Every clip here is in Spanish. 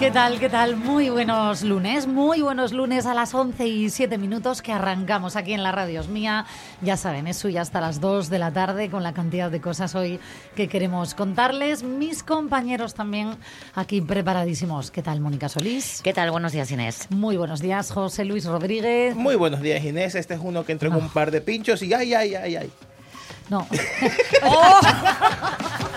¿Qué tal? ¿Qué tal? Muy buenos lunes, muy buenos lunes a las 11 y 7 minutos que arrancamos aquí en la radio es mía. Ya saben, es suya hasta las 2 de la tarde con la cantidad de cosas hoy que queremos contarles. Mis compañeros también aquí preparadísimos. ¿Qué tal, Mónica Solís? ¿Qué tal? Buenos días, Inés. Muy buenos días, José Luis Rodríguez. Muy buenos días, Inés. Este es uno que entró en un par de pinchos y ay, ay, ay, ay. No. No,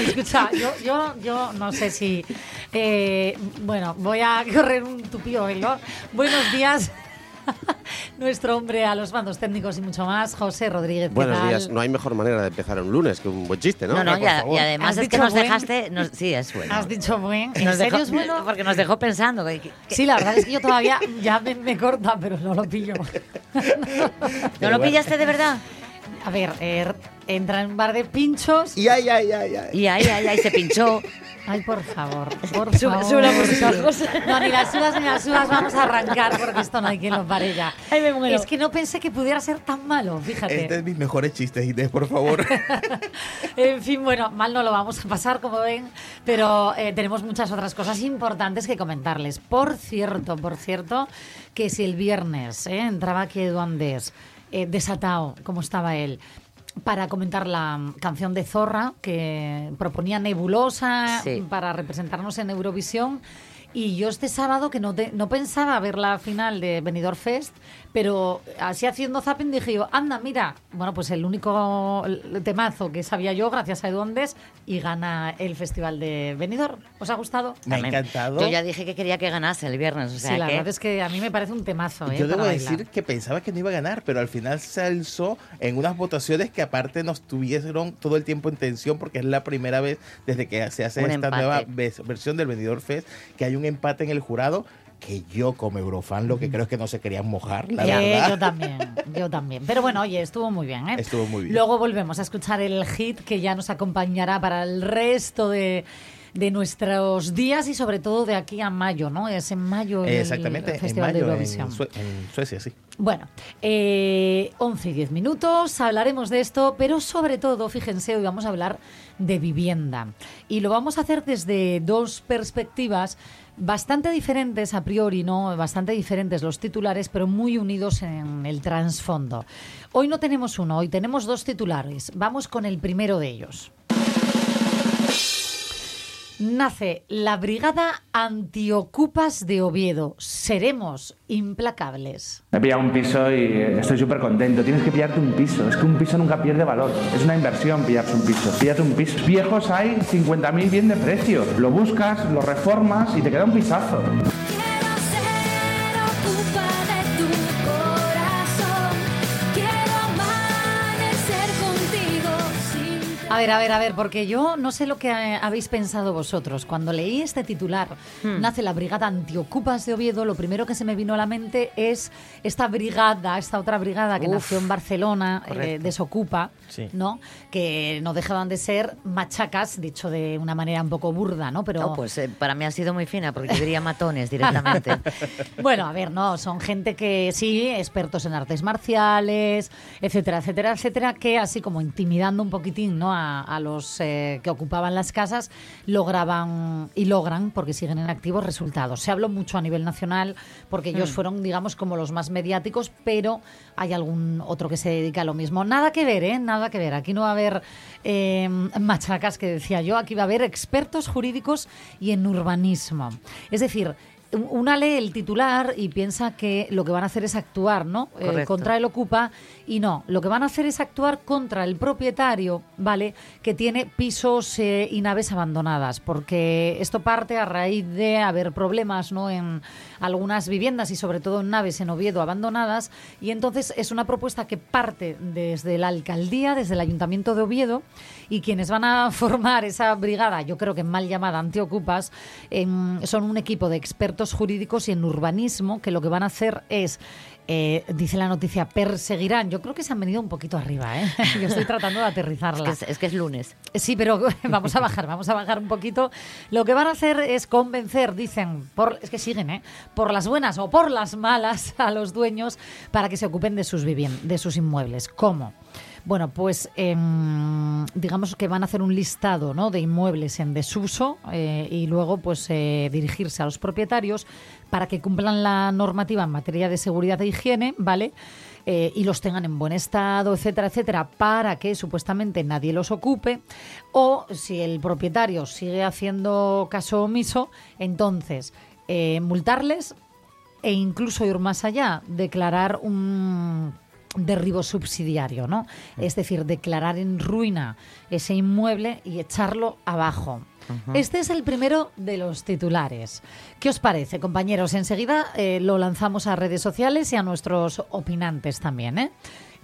escucha, yo, yo, yo no sé si. eh, bueno, voy a correr un tupío velo. Buenos días. Nuestro hombre a los mandos técnicos y mucho más, José Rodríguez. ¿qué Buenos tal? días. No hay mejor manera de empezar un lunes que un buen chiste, ¿no? No, no, ya- y además ¿Has es que nos buen? dejaste. nos- sí, es bueno. Has dicho buen. ¿En Nos serio dejó- es bueno? Porque nos dejó pensando. que- que- Sí, la verdad es que yo todavía ya me, me corta, pero no lo pillo. ¿No lo pillaste de verdad? A ver, eh, entra en un bar de pinchos. Y ay, ay, ay, ay. Y ahí, ahí, ahí se pinchó. Ay, por favor, por Sube- favor. sube la música. No, ni las subas ni las subas, vamos a arrancar porque esto no hay quien lo pare ya. Ay, me muero. Es que no pensé que pudiera ser tan malo, fíjate. Este es mis mejores chistes, Inés, por favor. En fin, bueno, mal no lo vamos a pasar, como ven, pero eh, tenemos muchas otras cosas importantes que comentarles. Por cierto, por cierto, que si el viernes eh, entraba aquí Edu Andés, eh, desatado, como estaba él, para comentar la canción de Zorra que proponía Nebulosa Sí. para representarnos en Eurovisión. Y yo este sábado, que no, te- no pensaba ver la final de Benidorm Fest, pero así haciendo zapping dije yo, anda, mira, bueno, pues el único temazo que sabía yo, gracias a Eduandes, y gana el Festival de Benidorm. ¿Os ha gustado? Me ha encantado. Yo ya dije que quería que ganase el viernes. O sea sí, la que- verdad es que a mí me parece un temazo. ¿eh? Yo debo para decir que pensaba que no iba a ganar, pero al final se alzó en unas votaciones que aparte nos tuvieron todo el tiempo en tensión porque es la primera vez desde que se hace Un esta empate. nueva versión del Venidor Fest que hay un empate en el jurado que yo como Eurofan lo que creo es que no se querían mojar, la Eh, verdad. yo también, yo también. Pero bueno, oye, estuvo muy bien, ¿eh? Estuvo muy bien. Luego volvemos a escuchar el hit que ya nos acompañará para el resto de, de nuestros días y sobre todo de aquí a mayo, ¿no? Es en mayo el Exactamente, en Festival de mayo Eurovisión. en, Sue- en Suecia, sí. Bueno, eh, 11 y 10 minutos, hablaremos de esto, pero sobre todo, fíjense, hoy vamos a hablar de vivienda. Y lo vamos a hacer desde dos perspectivas bastante diferentes a priori, ¿no? Bastante diferentes los titulares, pero muy unidos en el trasfondo. Hoy no tenemos uno, hoy tenemos dos titulares. Vamos con el primero de ellos. Nace la Brigada Antiocupas de Oviedo. Seremos implacables. Me he pillado un piso y estoy súper contento. Tienes que pillarte un piso. Es que un piso nunca pierde valor. Es una inversión pillarse un piso. Píllate un piso. Viejos hay 50.000 bien de precio. Lo buscas, lo reformas y te queda un pisazo. A ver, a ver, a ver, porque yo no sé lo que eh, habéis pensado vosotros. Cuando leí este titular, nace la Brigada Antiocupas de Oviedo, lo primero que se me vino a la mente es esta brigada, esta otra brigada que Uf, nació en Barcelona, eh. Desocupa, Sí. ¿no? Que no dejaban de ser machacas, dicho de una manera un poco burda, ¿no? Pero No, pues eh, para mí ha sido muy fina, porque yo diría matones directamente. bueno, a ver, no, son gente que sí, expertos en artes marciales, etcétera, etcétera, etcétera, que así como intimidando un poquitín ¿no? a, a los eh, que ocupaban las casas, lograban y logran, porque siguen en activos, resultados. Se habló mucho a nivel nacional, porque ellos fueron, digamos, como los más mediáticos, pero hay algún otro que se dedica a lo mismo. Nada que ver, ¿eh? Nada que ver. Aquí no va a haber eh, machacas, que decía yo, aquí va a haber expertos jurídicos y en urbanismo. Es decir, un- una lee el titular y piensa que lo que van a hacer es actuar, ¿no? Eh, contra el ocupa y no, lo que van a hacer es actuar contra el propietario, ¿vale? Que tiene pisos eh, y naves abandonadas, porque esto parte a raíz de haber problemas, ¿no? En algunas viviendas y sobre todo en naves en Oviedo abandonadas y entonces es una propuesta que parte desde la alcaldía, desde el ayuntamiento de Oviedo y quienes van a formar esa brigada, yo creo que mal llamada antiocupas, son un equipo de expertos jurídicos y en urbanismo que lo que van a hacer es, eh, dice la noticia, perseguirán. Yo creo que se han venido un poquito arriba, ¿eh? Yo estoy tratando de Es aterrizarla. que es, es que es lunes. Sí, pero vamos a bajar, vamos a bajar un poquito. Lo que van a hacer es convencer, dicen, por, es que siguen, ¿eh? por las buenas o por las malas a los dueños para que se ocupen de sus viviendas, de sus inmuebles. ¿Cómo? Bueno, pues em, digamos que van a hacer un listado ¿no? de inmuebles en desuso eh, y luego pues eh, dirigirse a los propietarios para que cumplan la normativa en materia de seguridad e higiene, ¿vale? Eh, y los tengan en buen estado, etcétera, etcétera, para que supuestamente nadie los ocupe. O si el propietario sigue haciendo caso omiso, entonces multarles e incluso ir más allá, declarar un derribo subsidiario, ¿no? Es decir, declarar en ruina ese inmueble y echarlo abajo. Este es el primero de los titulares. ¿Qué os parece, compañeros? Enseguida eh, lo lanzamos a redes sociales y a nuestros opinantes también, ¿eh?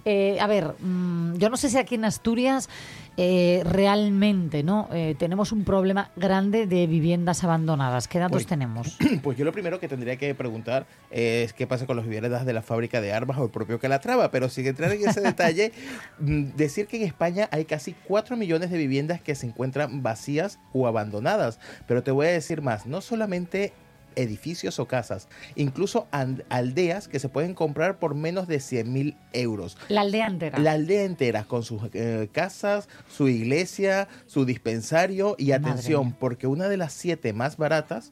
Eh, a ver, mm, yo no sé si aquí en Asturias eh, realmente no Eh, tenemos un problema grande de viviendas abandonadas. ¿Qué datos Uy. tenemos? Pues yo lo primero que tendría que preguntar es qué pasa con los viviendas de la fábrica de armas o el propio Calatrava, pero sin entrar en ese detalle, mm, decir que en España hay casi 4 millones de viviendas que se encuentran vacías o abandonadas, pero te voy a decir más, no solamente edificios o casas, incluso aldeas que se pueden comprar por menos de 100 mil euros. La aldea entera. La aldea entera, con sus eh, casas, su iglesia, su dispensario y atención, porque una de las siete más baratas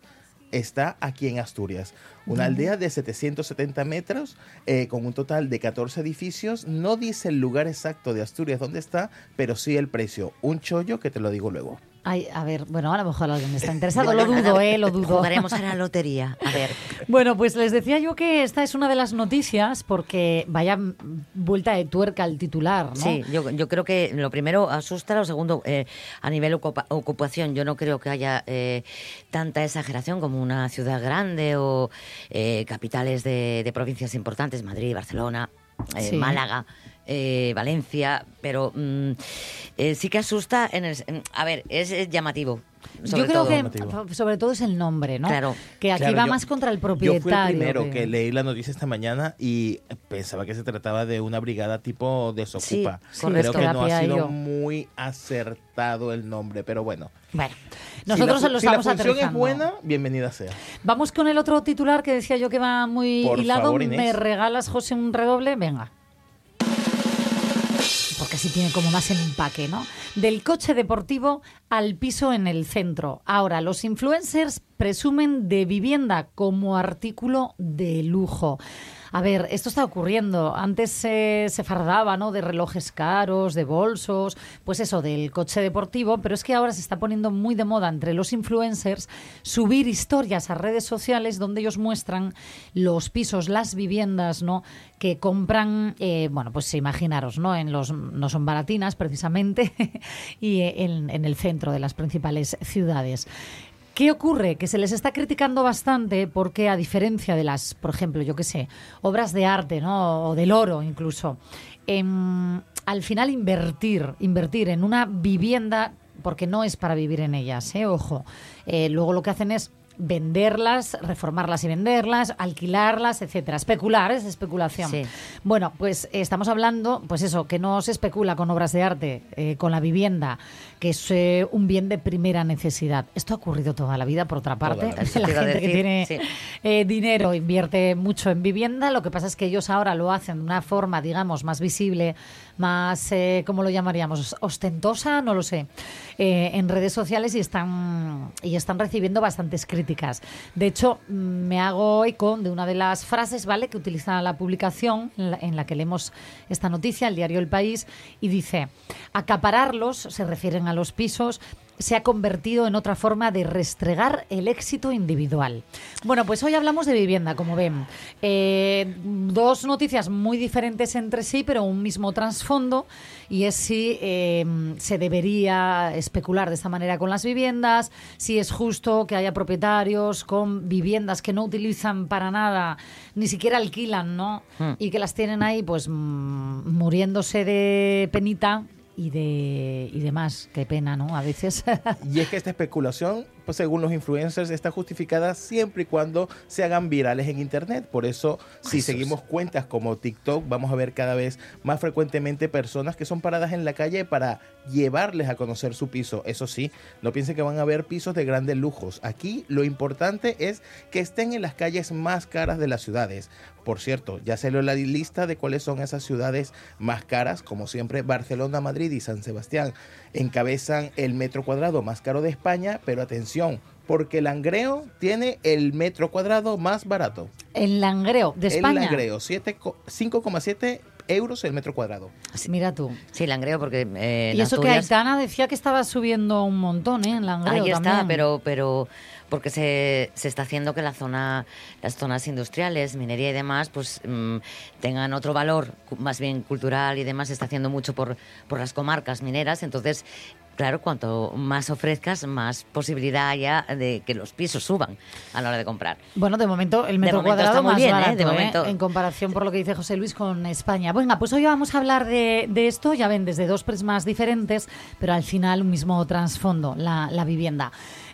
está aquí en Asturias. Una aldea de 770 metros, eh, con un total de 14 edificios. No dice el lugar exacto de Asturias dónde está, pero sí el precio. Un chollo que te lo digo luego. Ay, a ver, bueno, a lo mejor alguien está interesado. Lo dudo, ¿eh? Lo dudo. Jugaremos a la lotería. A ver. Bueno, pues les decía yo que esta es una de las noticias porque vaya vuelta de tuerca al titular, ¿no? Sí, yo, yo creo que lo primero asusta, lo segundo, eh, a nivel ocupa- ocupación, yo no creo que haya eh, tanta exageración como una ciudad grande o eh, capitales de, de provincias importantes, Madrid, Barcelona, eh, Sí. Málaga. Eh, Valencia, pero mm, eh, sí que asusta. En el, en- a ver, es, es llamativo. sobre Yo creo todo. que sobre todo es el nombre, ¿no? Claro. Que aquí Claro, va yo- más contra el Yo propietario. fui el primero que- que leí la noticia esta mañana y pensaba que se trataba de una brigada tipo desocupa. Sí, correcto. Creo que no ha sido yo. muy acertado el nombre, pero bueno. Bueno, Si nosotros la, lo fu- si la estamos función es buena, bienvenida sea. Vamos con el otro titular que decía yo que va muy Por hilado. favor, Inés. ¿Me regalas, José, un redoble? Venga. Así tiene como más empaque, ¿no? Del coche deportivo al piso en el centro. Ahora, los influencers presumen de vivienda como artículo de lujo. A ver, esto está ocurriendo. Antes se fardaba, ¿no? De relojes caros, de bolsos, pues eso, del coche deportivo, pero es que ahora se está poniendo muy de moda entre los influencers subir historias a redes sociales donde ellos muestran los pisos, las viviendas, ¿no? Que compran, eh, bueno, pues imaginaros, ¿no? En los, no son baratinas precisamente, y en el centro de las principales ciudades. ¿Qué ocurre? Que se les está criticando bastante porque a diferencia de las, por ejemplo, yo qué sé, obras de arte, ¿no? O del oro incluso, em, al final invertir, invertir en una vivienda, porque no es para vivir en ellas, ¿eh? Ojo. Eh, luego lo que hacen es venderlas, reformarlas y venderlas, alquilarlas, etcétera. Especular, es especulación. Sí. Bueno, pues estamos hablando, pues eso, que no se especula con obras de arte, eh, con la vivienda, que es eh, un bien de primera necesidad. Esto ha ocurrido toda la vida, por otra parte. la La gente que tiene sí. eh, dinero invierte mucho en vivienda. Lo que pasa es que ellos ahora lo hacen de una forma, digamos, más visible, más, eh, ¿cómo lo llamaríamos? Ostentosa, no lo sé, en redes sociales y están, y están recibiendo bastantes críticas. De hecho, mm, me hago eco de una de las frases, ¿vale?, que utiliza la publicación en la, en la que leemos esta noticia, el diario El País, y dice, acapararlos, se refieren a los pisos, se ha convertido en otra forma de restregar el éxito individual. Bueno, pues hoy hablamos de vivienda, como ven. Eh, dos noticias muy diferentes entre sí, pero un mismo trasfondo, y es si eh, se debería especular de esta manera con las viviendas, si es justo que haya propietarios con viviendas que no utilizan para nada, ni siquiera alquilan, ¿no? Y que las tienen ahí, pues mm, muriéndose de penita y de y demás. Qué pena, ¿no? A veces. Y es que esta especulación pues, según los influencers, está justificada siempre y cuando se hagan virales en Internet. Por eso, si Jesús. seguimos cuentas como TikTok, vamos a ver cada vez más frecuentemente personas que son paradas en la calle para llevarles a conocer su piso. Eso sí, no piensen que van a ver pisos de grandes lujos. Aquí lo importante es que estén en las calles más caras de las ciudades. Por cierto, ya salió la lista de cuáles son esas ciudades más caras. Como siempre, Barcelona, Madrid y San Sebastián encabezan el metro cuadrado más caro de España, pero atención, porque Langreo tiene el metro cuadrado más barato. El Langreo de España. El Langreo, siete co- 5,7 euros el metro cuadrado. Mira tú. Sí, Langreo, porque eh, en y eso que Aitana decía que estaba subiendo un montón, ¿eh? En Langreo Ahí está, también. pero, pero porque se, se está haciendo que la zona, las zonas industriales, minería y demás, pues mm, tengan otro valor, más bien cultural y demás. Se está haciendo mucho por, por las comarcas mineras. Entonces, claro, cuanto más ofrezcas, más posibilidad haya de que los pisos suban a la hora de comprar. Bueno, de momento el metro momento cuadrado está muy más bien, ¿eh? barato, De ¿eh? momento. en comparación por lo que dice José Luis con España. Venga, pues hoy vamos a hablar de, de esto, ya ven, desde dos prismas diferentes, pero al final un mismo trasfondo, la, la vivienda.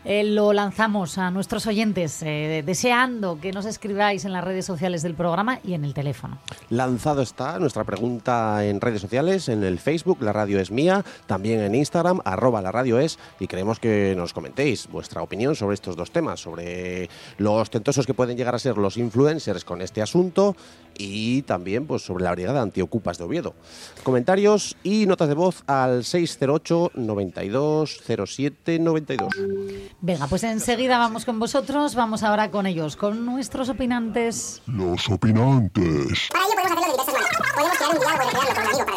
Eh, lo lanzamos a nuestros oyentes, eh, deseando que nos escribáis en las redes sociales del programa y en el teléfono. Lanzado está nuestra pregunta en redes sociales, en el Facebook, la radio es mía, también en Instagram, arroba la radio es, y queremos que nos comentéis vuestra opinión sobre estos dos temas, sobre lo ostentosos que pueden llegar a ser los influencers con este asunto y también pues, sobre la brigada antiocupas de Oviedo. Comentarios y notas de voz al 608 92 07 92. Venga, pues enseguida vamos con vosotros, vamos ahora con ellos, con nuestros opinantes. Los opinantes. Para ello podemos hacerlo de diversas maneras. Podemos crear un diálogo y crearlo con un amigo para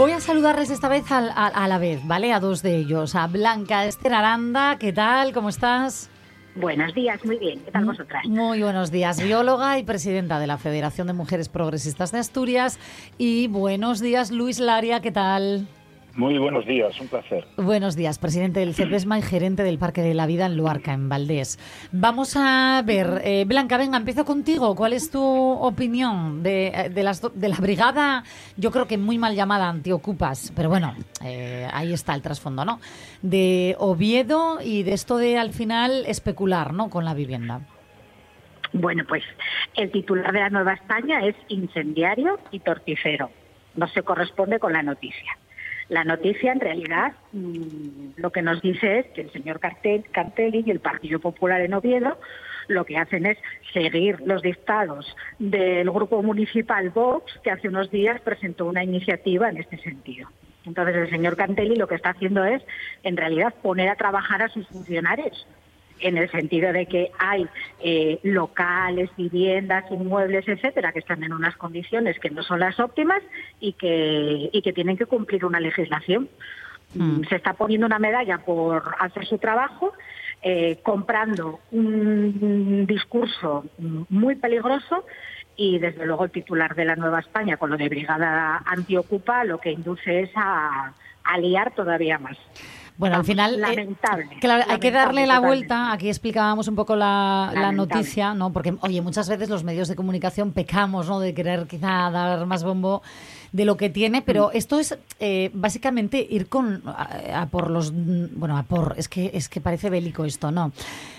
Voy a saludarles esta vez a, a la vez, ¿vale? A dos de ellos. A Blanca Esther Aranda, ¿qué tal? ¿Cómo estás? Buenos días, muy bien. ¿Qué tal vosotras? Muy buenos días, bióloga y presidenta de la Federación de Mujeres Progresistas de Asturias. Y buenos días, Luis Laria, ¿qué tal? Muy buenos días, un placer. Buenos días, presidente del CEPESMA y gerente del Parque de la Vida en Luarca, en Valdés. Vamos a ver, eh, Blanca, venga, empiezo contigo. ¿Cuál es tu opinión de, de las, do- de la brigada, yo creo que muy mal llamada antiocupas, pero bueno, eh, ahí está el trasfondo, ¿no? De Oviedo y de esto de al final especular, ¿no? Con la vivienda. Bueno, pues el titular de la Nueva España es incendiario y torticero. No se corresponde con la noticia. La noticia, en realidad, mm, lo que nos dice es que el señor Cartel, Cartelli y el Partido Popular en Oviedo lo que hacen es seguir los dictados del grupo municipal Vox, que hace unos días presentó una iniciativa en este sentido. Entonces, el señor Cantelli lo que está haciendo es, en realidad, poner a trabajar a sus funcionarios en el sentido de que hay eh, locales, viviendas, inmuebles, etcétera, que están en unas condiciones que no son las óptimas y que, y que tienen que cumplir una legislación. Mm, Se está poniendo una medalla por hacer su trabajo, eh, comprando un discurso muy peligroso y desde luego el titular de la Nueva España con lo de Brigada Antiocupa lo que induce es a, a liar todavía más. Bueno, al final, eh, lamentable. claro, hay que darle la totalmente. vuelta. Aquí explicábamos un poco la, noticia, ¿no? Porque, oye, muchas veces los medios de comunicación pecamos, ¿no? De querer quizá dar más bombo de lo que tiene, Mm. pero esto es eh, básicamente ir con a, a por los mm, bueno a por es que es que parece bélico esto no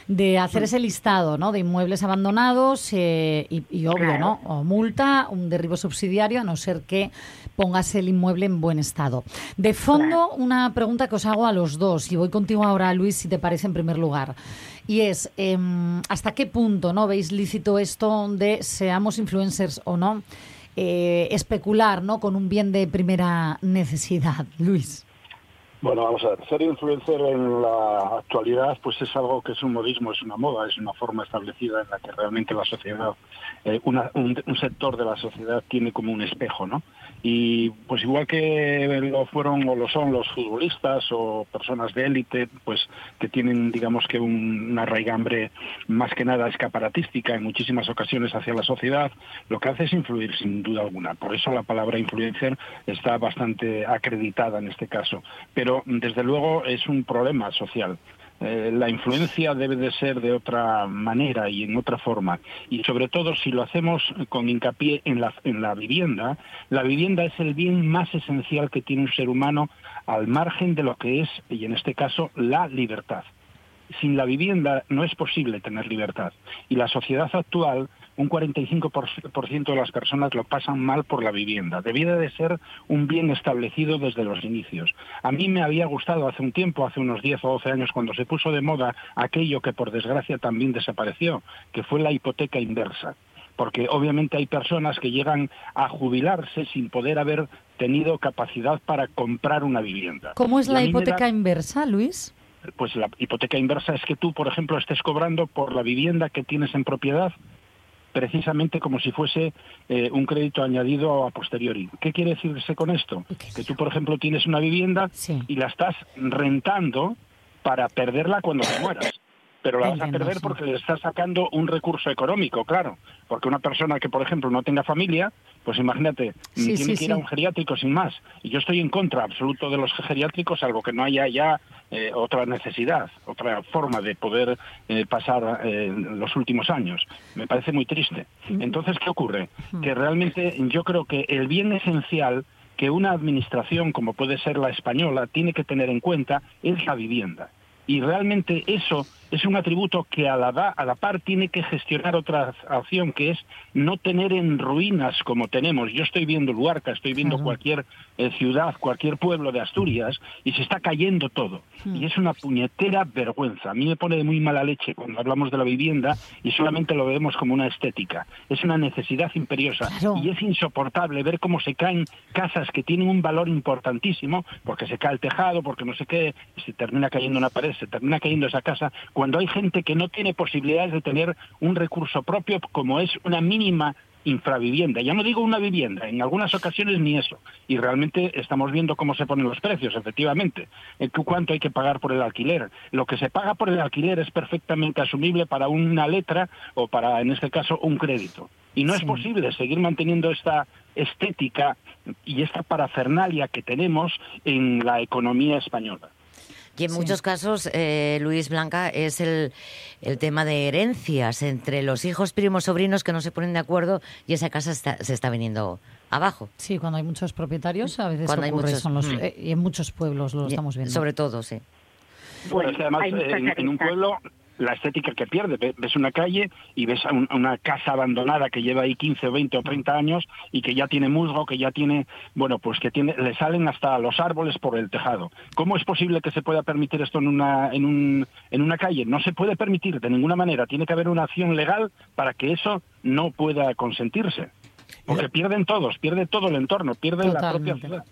de Mm. hacer ese listado no de inmuebles abandonados eh, y, y obvio Claro. no o multa un derribo subsidiario a no ser que pongas el inmueble en buen estado de fondo una pregunta que os hago a los dos y voy contigo ahora Luis si te parece en primer lugar y es em, hasta qué punto no veis lícito esto de seamos influencers o no eh, especular ¿no? con un bien de primera necesidad. Luis. Bueno, vamos a ver, ser influencer en la actualidad pues es algo que es un modismo, es una moda, es una forma establecida en la que realmente la sociedad, eh, una- un, un sector de la sociedad tiene como un espejo, ¿no? Y pues igual que lo fueron o lo son los futbolistas o personas de élite, pues que tienen digamos que un- una raigambre más que nada escaparatística en muchísimas ocasiones hacia la sociedad, lo que hace es influir sin duda alguna. Por eso la palabra influencer está bastante acreditada en este caso. Pero desde luego es un problema social. Eh, la influencia debe de ser de otra manera y en otra forma. Y sobre todo si lo hacemos con hincapié en la, en la vivienda, la vivienda es el bien más esencial que tiene un ser humano al margen de lo que es, y en este caso, la libertad. Sin la vivienda no es posible tener libertad. Y la sociedad actual, un 45% de las personas lo pasan mal por la vivienda. Debiera de ser un bien establecido desde los inicios. A mí me había gustado hace un tiempo, hace unos 10 o 12 años, cuando se puso de moda aquello que por desgracia también desapareció, que fue la hipoteca inversa porque obviamente hay personas que llegan a jubilarse sin poder haber tenido capacidad para comprar una vivienda. ¿Cómo es la da- hipoteca inversa, Luis? pues la hipoteca inversa es que tú, por ejemplo, estés cobrando por la vivienda que tienes en propiedad precisamente como si fuese eh, un crédito añadido a posteriori. ¿Qué quiere decirse con esto? Que tú, por ejemplo, tienes una vivienda y la estás rentando para perderla cuando te mueras. Pero la vas a perder porque le estás sacando un recurso económico, claro. Porque una persona que, por ejemplo, no tenga familia, pues imagínate, Sí, tiene sí, que ir a un geriátrico sin más. Y yo estoy en contra absoluto de los geriátricos, salvo que no haya ya eh, otra necesidad, otra forma de poder eh, pasar eh, los últimos años. Me parece muy triste. Entonces, ¿qué ocurre? Que realmente yo creo que el bien esencial que una administración como puede ser la española tiene que tener en cuenta es la vivienda. Y realmente eso es un atributo que a la, a la par tiene que gestionar otra acción, que es no tener en ruinas como tenemos. Yo estoy viendo Luarca, estoy viendo Claro. cualquier eh, ciudad, cualquier pueblo de Asturias, y se está cayendo todo. Y es una puñetera vergüenza. A mí me pone de muy mala leche cuando hablamos de la vivienda y solamente lo vemos como una estética. Es una necesidad imperiosa. Y es insoportable ver cómo se caen casas que tienen un valor importantísimo, porque se cae el tejado, porque no sé qué, se termina cayendo una pared, se termina cayendo esa casa, cuando hay gente que no tiene posibilidades de tener un recurso propio como es una mínima infravivienda. Ya no digo una vivienda, en algunas ocasiones ni eso. Y realmente estamos viendo cómo se ponen los precios, efectivamente. En cu- cuánto hay que pagar por el alquiler. Lo que se paga por el alquiler es perfectamente asumible para una letra o para, en este caso, un crédito. Y no es posible seguir manteniendo esta estética y esta parafernalia que tenemos en la economía española. Y en muchos casos, eh, Luis Blanca, es el, el tema de herencias entre los hijos, primos, sobrinos que no se ponen de acuerdo y esa casa está- se está viniendo abajo. Sí, cuando hay muchos propietarios a veces Cuando hay muchos, los- mm. eh, y en muchos pueblos lo Y- estamos viendo. Sobre todo, sí. Bueno, es que además hay muchas en, en un pueblo la estética que pierde, Ve- ves una calle y ves una casa abandonada que lleva ahí 15 o 20 o 30 años y que ya tiene musgo, que ya tiene, bueno, pues que tiene, le salen hasta los árboles por el tejado. ¿Cómo es posible que se pueda permitir esto en una, en un, en una calle? No se puede permitir de ninguna manera. Tiene que haber una acción legal para que eso no pueda consentirse. Porque pierden todos, pierde todo el entorno, pierde la propia ciudad.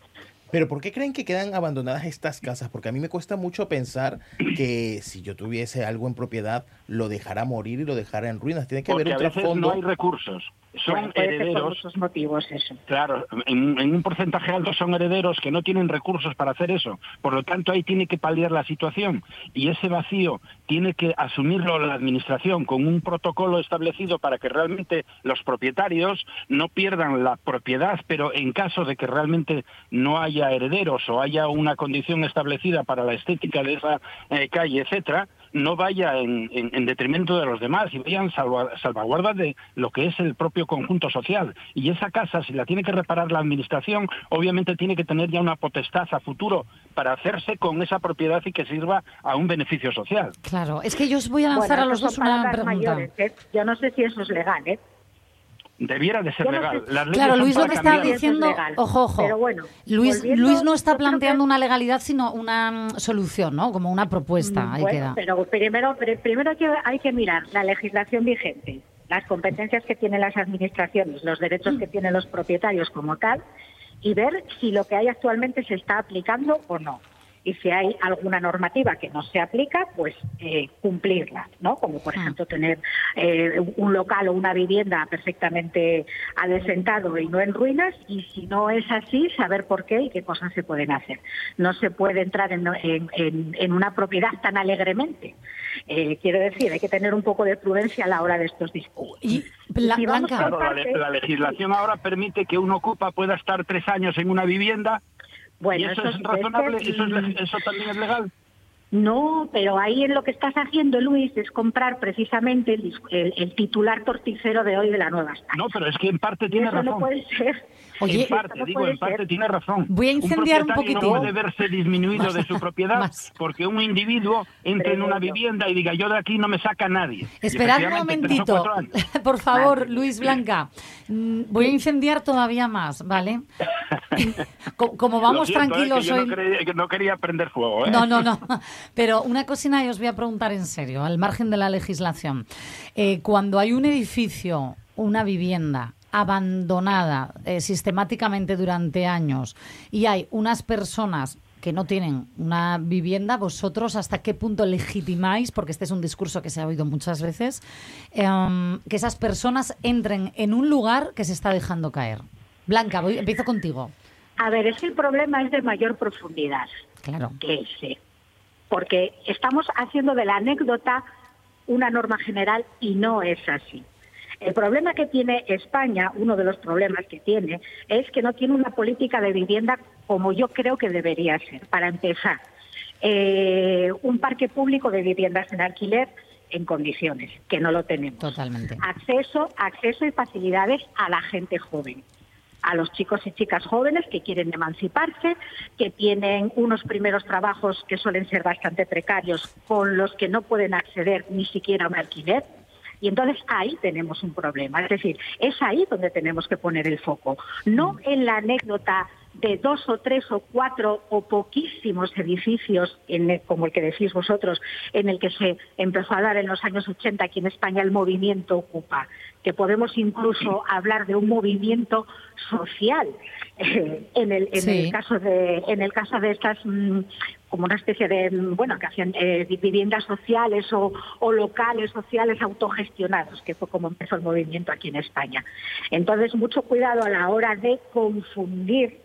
Pero ¿por qué creen que quedan abandonadas estas casas? Porque a mí me cuesta mucho pensar que si yo tuviese algo en propiedad, lo dejara morir y lo dejara en ruinas. Tiene que Porque a haber un veces trasfondo. no hay recursos. Son Bueno, herederos. muchos motivos eso. Claro, en, en un porcentaje alto son herederos que no tienen recursos para hacer eso. Por lo tanto, ahí tiene que paliar la situación. Y ese vacío tiene que asumirlo la Administración con un protocolo establecido para que realmente los propietarios no pierdan la propiedad, pero en caso de que realmente no haya herederos o haya una condición establecida para la estética de esa eh, calle, etcétera, no vaya en, en- en detrimento de los demás y vayan salva- salvaguarda de lo que es el propio conjunto social. Y esa casa, si la tiene que reparar la administración, obviamente tiene que tener ya una potestad a futuro para hacerse con esa propiedad y que sirva a un beneficio social. Claro, es que yo os voy a lanzar Bueno, a los dos una palabras pregunta. mayores, ¿eh? Yo no sé si eso es legal, ¿eh? Debiera de ser no legal. sé- Las leyes Claro, Luis lo que está cambiar. diciendo, legal. ojo, ojo, Pero bueno, Luis, Luis no está que- planteando una legalidad, sino una mm, solución, ¿no? Como una propuesta, ahí Bueno, queda. pero primero, pero primero hay que, hay que mirar la legislación vigente, las competencias que tienen las administraciones, los derechos que tienen los propietarios como tal, y ver si lo que hay actualmente se está aplicando o no. Y si hay alguna normativa que no se aplica, pues eh, cumplirla, ¿no? Como por ejemplo tener eh, un local o una vivienda perfectamente adesentado y no en ruinas, y si no es así, saber por qué y qué cosas se pueden hacer. No se puede entrar en, en- en- en una propiedad tan alegremente. Eh, quiero decir, hay que tener un poco de prudencia a la hora de estos discursos. Y, si la, le- partes- la legislación ahora permite que un ocupa pueda estar tres años en una vivienda. Bueno, ¿Y eso, eso es razonable? es que, ¿Eso, es ¿Eso también es legal? No, pero ahí en lo que estás haciendo, Luis, es comprar precisamente el, dis- el- el titular torticero de hoy de la Nueva España. No, pero es que en parte tiene Eso razón. no puede ser. Oye, en parte, no digo, en parte ser. tiene razón. Voy a incendiar un propietario poquitín. No puede verse disminuido de su propiedad Más. porque un individuo entre en una vivienda y diga, yo de aquí no me saca nadie. Esperad un momentito, por favor, Luis Blanca. Mm, Voy a incendiar todavía más, ¿vale? Co- Como vamos siento, eh, tranquilos que yo hoy. no, quería, que no quería prender fuego. ¿eh? No, no, no. Pero una cocina y os voy a preguntar en serio, al margen de la legislación. Eh, cuando hay un edificio, una vivienda abandonada eh, sistemáticamente durante años y hay unas personas que no tienen una vivienda, vosotros hasta qué punto legitimáis, porque este es un discurso que se ha oído muchas veces, em, que esas personas entren en un lugar que se está dejando caer. Blanca, voy, empiezo contigo. A ver, es que el problema es de mayor profundidad Claro. que ese. Porque estamos haciendo de la anécdota una norma general y no es así. El problema que tiene España, uno de los problemas que tiene, es que no tiene una política de vivienda como yo creo que debería ser. Para empezar, eh, un parque público de viviendas en alquiler en condiciones, que no lo tenemos. Totalmente. Acceso, acceso y facilidades a la gente joven a los chicos y chicas jóvenes que quieren emanciparse, que tienen unos primeros trabajos que suelen ser bastante precarios, con los que no pueden acceder ni siquiera a un alquiler. Y entonces ahí tenemos un problema. Es decir, es ahí donde tenemos que poner el foco, no en la anécdota de dos o tres o cuatro o poquísimos edificios, en el- como el que decís vosotros, en el que se empezó a dar en los años 80 aquí en España el movimiento Ocupa, que podemos incluso hablar de un movimiento social eh, en, el, en Sí. el caso de en el caso de estas mm, como una especie de mm, bueno que hacían eh, vi- viviendas sociales o, o locales sociales autogestionados que fue como empezó el movimiento aquí en España entonces mucho cuidado a la hora de confundir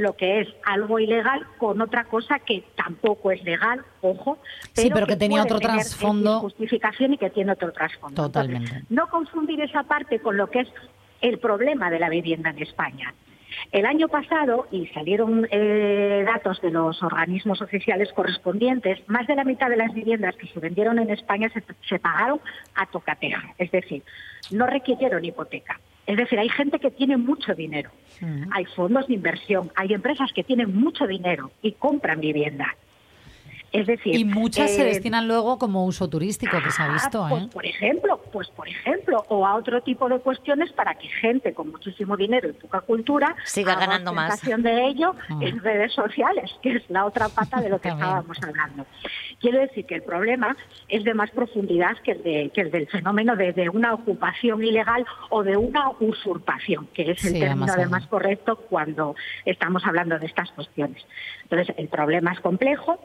lo que es algo ilegal con otra cosa que tampoco es legal, ojo, Sí, pero que tenía otro trasfondo. Justificación y que tiene otro trasfondo. Totalmente. Entonces, no confundir esa parte con lo que es el problema de la vivienda en España. El año pasado, y salieron eh, datos de los organismos oficiales correspondientes, más de la mitad de las viviendas que se vendieron en España se, se pagaron a tocateja, es decir, no requirieron hipoteca. Es decir, hay gente que tiene mucho dinero, hay fondos de inversión, hay empresas que tienen mucho dinero y compran vivienda. Es decir, Y muchas se eh, destinan luego como uso turístico, que se ha Ah, visto, pues, ¿eh? por ejemplo, pues por ejemplo, o a otro tipo de cuestiones para que gente con muchísimo dinero y poca cultura Siga haga ganando más. de ello Mm. en redes sociales, que es la otra pata de lo que estábamos hablando. Quiero decir que el problema es de más profundidad que el, de, que el del fenómeno de, de una ocupación ilegal o de una usurpación, que es el Sí, término además correcto cuando estamos hablando de estas cuestiones. Entonces, el problema es complejo,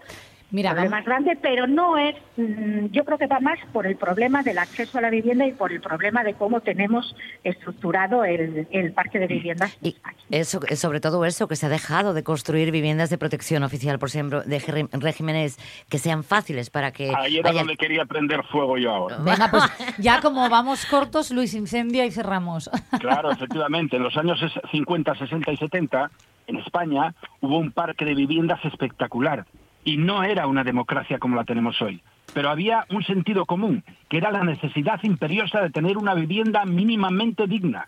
Mira, problema vamos- grande, pero no es, mm, yo creo que va más por el problema del acceso a la vivienda y por el problema de cómo tenemos estructurado el, el parque de viviendas. en Y eso, eh, sobre todo eso, que se ha dejado de construir viviendas de protección oficial, por ejemplo, de reg- regímenes que sean fáciles para que Ahí era haya- donde quería prender fuego yo ahora. Venga, pues ya como vamos cortos, Luis incendia y cerramos. Claro, efectivamente. En los años ses- 50, 60 y 70, en España hubo un parque de viviendas espectacular. Y no era una democracia como la tenemos hoy. Pero había un sentido común, que era la necesidad imperiosa de tener una vivienda mínimamente digna.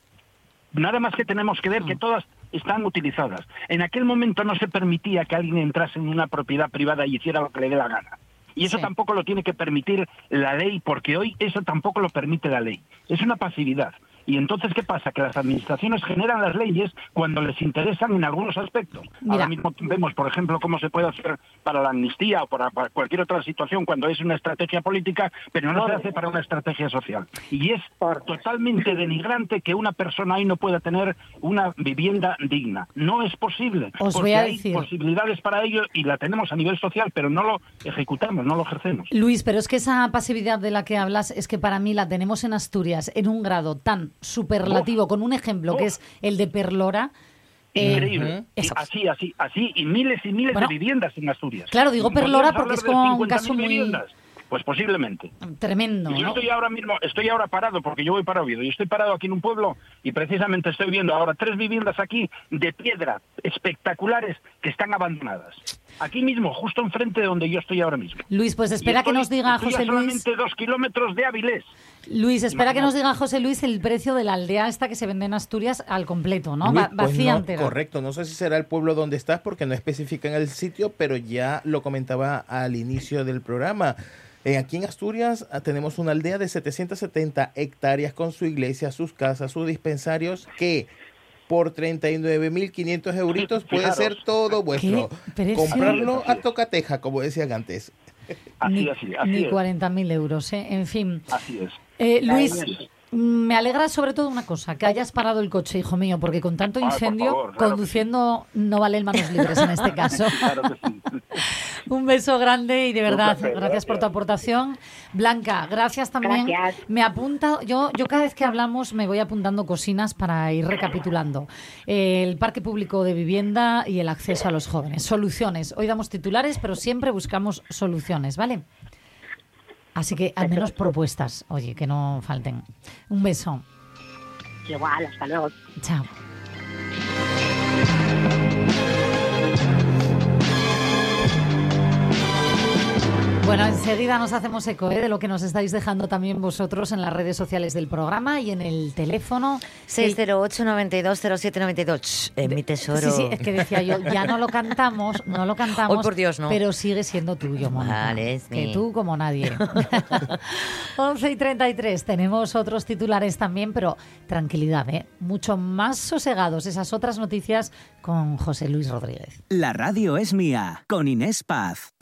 Nada más que tenemos que ver que todas están utilizadas. En aquel momento no se permitía que alguien entrase en una propiedad privada y hiciera lo que le dé la gana. Y eso Sí. tampoco lo tiene que permitir la ley, porque hoy eso tampoco lo permite la ley. Es una pasividad. Y entonces, ¿qué pasa? Que las administraciones generan las leyes cuando les interesan en algunos aspectos. Mira. Ahora mismo vemos, por ejemplo, cómo se puede hacer para la amnistía o para, para cualquier otra situación cuando es una estrategia política, pero no se hace para una estrategia social. Y es totalmente denigrante que una persona ahí no pueda tener una vivienda digna. No es posible. Os porque voy a hay decir- posibilidades para ello y la tenemos a nivel social, pero no lo ejecutamos, no lo ejercemos. Luis, pero es que esa pasividad de la que hablas es que para mí la tenemos en Asturias en un grado tan superlativo, con un ejemplo que es el de Perlora. eh, Increíble. Y así, así, así, y miles y miles Bueno, de viviendas en Asturias. claro, digo Perlora porque es como un 50.000 caso muy- viviendas. Pues posiblemente. Tremendo, Yo ¿no? estoy ahora mismo, estoy ahora parado porque yo voy para Oviedo. Yo estoy parado aquí en un pueblo y precisamente estoy viendo ahora tres viviendas aquí de piedra espectaculares que están abandonadas. Aquí mismo, justo enfrente de donde yo estoy ahora mismo. Luis, pues espera que nos diga estoy a José Luis. solamente dos kilómetros de Avilés. Luis, espera que nos diga José Luis el precio de la aldea esta que se vende en Asturias al completo, ¿no? Luis, Va- pues vacía no, entera. Correcto, no sé si será el pueblo donde estás porque no especifican el sitio, pero ya lo comentaba al inicio del programa. Eh, aquí en Asturias ah, tenemos una aldea de 770 hectáreas con su iglesia, sus casas, sus dispensarios que por 39.500 euritos puede Fijaros. ser todo vuestro. Comprarlo a tocateja, como decían antes. Así, Ni, así, así ni es. 40.000 euros, ¿eh? En fin. Así es. Eh, Luis, Así es. Me alegra sobre todo una cosa, que hayas parado el coche, hijo mío, porque con tanto Ay, por incendio, favor, claro que conduciendo no valen manos libres en este caso. Claro que sí. Un beso grande y de verdad, placer, gracias por tu aportación. Blanca, gracias también. Gracias. Me apunta, yo, yo cada vez que hablamos me voy apuntando cocinas para ir recapitulando. El parque público de vivienda y el acceso a los jóvenes. Soluciones. Hoy damos titulares, pero siempre buscamos soluciones, ¿vale? Así que al menos propuestas, oye, que no falten. Un beso. Igual, hasta luego. Chao. Bueno, enseguida nos hacemos eco ¿eh? de lo que nos estáis dejando también vosotros en las redes sociales del programa y en el teléfono. 608 92 07 92. Eh, mi tesoro. Sí, sí, es que decía yo, ya no lo cantamos, no lo cantamos. Hoy por Dios, no. Pero sigue siendo tuyo, Mónica. Vale, es Que mi- tú como nadie. 11 y 33, tenemos otros titulares también, pero tranquilidad, ¿eh? Mucho más sosegados esas otras noticias con José Luis Rodríguez. La radio es mía, con Inés Paz.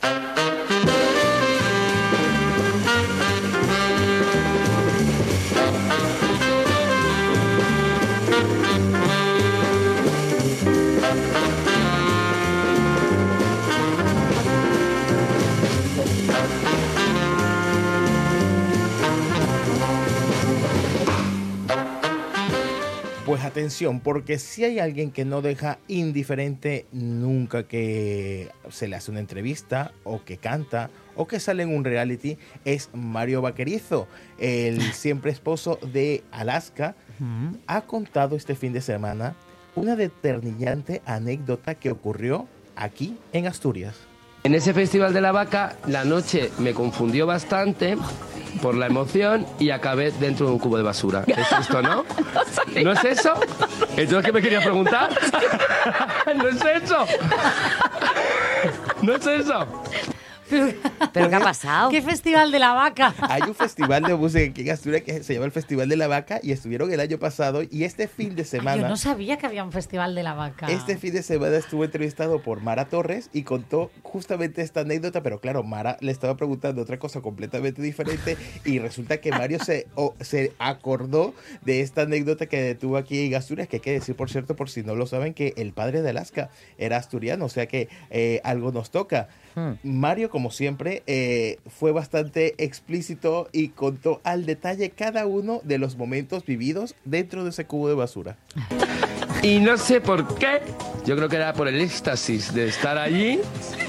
Pues atención, porque si hay alguien que no deja indiferente nunca que se le hace una entrevista o que canta o que sale en un reality, es Mario Vaquerizo, el siempre esposo de Alaska, ha contado este fin de semana una determinante anécdota que ocurrió aquí en Asturias. En ese festival de la vaca, la noche me confundió bastante por la emoción y acabé dentro de un cubo de basura. ¿Es esto, no? ¿No es eso? Entonces, ¿qué me quería preguntar? ¿No es eso? ¿No es eso? ¿Pero qué ha pasado? ¿Qué festival de la vaca? Hay un festival de música aquí en Asturias que se llama el Festival de la Vaca y estuvieron el año pasado y este fin de Ay, semana... yo no sabía que había un festival de la vaca. Este fin de semana estuvo entrevistado por Mara Torres y contó justamente esta anécdota, pero claro, Mara le estaba preguntando otra cosa completamente diferente y resulta que Mario se, o- se acordó de esta anécdota que tuvo aquí en Asturias, que hay que decir, por cierto, por si no lo saben, que el padre de Alaska era asturiano, o sea que eh, algo nos toca. Mario, como siempre, eh, fue bastante explícito y contó al detalle cada uno de los momentos vividos dentro de ese cubo de basura. Y no sé por qué, yo creo que era por el éxtasis de estar allí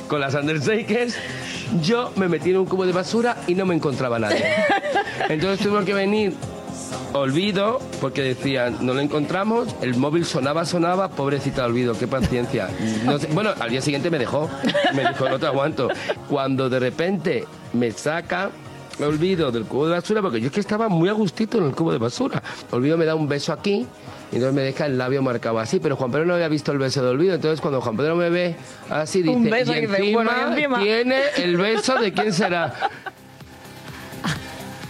con las Undertakers, yo me metí en un cubo de basura y no me encontraba nadie. Entonces tuvo que venir Olvido, porque decían, no lo encontramos, el móvil sonaba, sonaba, pobrecita Olvido, qué paciencia. No sé- bueno, al día siguiente me dejó, me dijo, no te aguanto. Cuando de repente me saca Olvido del cubo de basura, porque yo es que estaba muy a gustito en el cubo de basura. Olvido me da un beso aquí, y entonces me deja el labio marcado así, pero Juan Pedro no había visto el beso de Olvido, entonces cuando Juan Pedro me ve así, dice, Un beso y dice, bueno, encima". tiene el beso de quién será.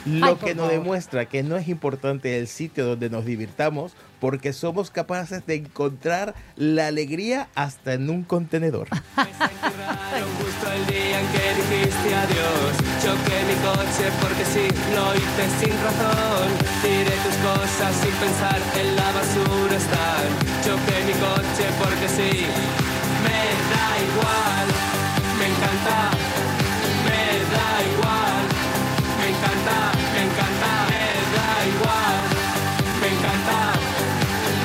Lo Ay, que nos favor. demuestra que no es importante el sitio donde nos divirtamos porque somos capaces de encontrar la alegría hasta en un contenedor. Justo el día en que dijiste adiós, choqué mi coche porque sí, lo hice sin razón. Tiré tus cosas sin pensar en la basura estar. Choqué mi coche porque sí, me da igual, me encanta, me da igual, me encanta, me encanta, me da igual, me encanta,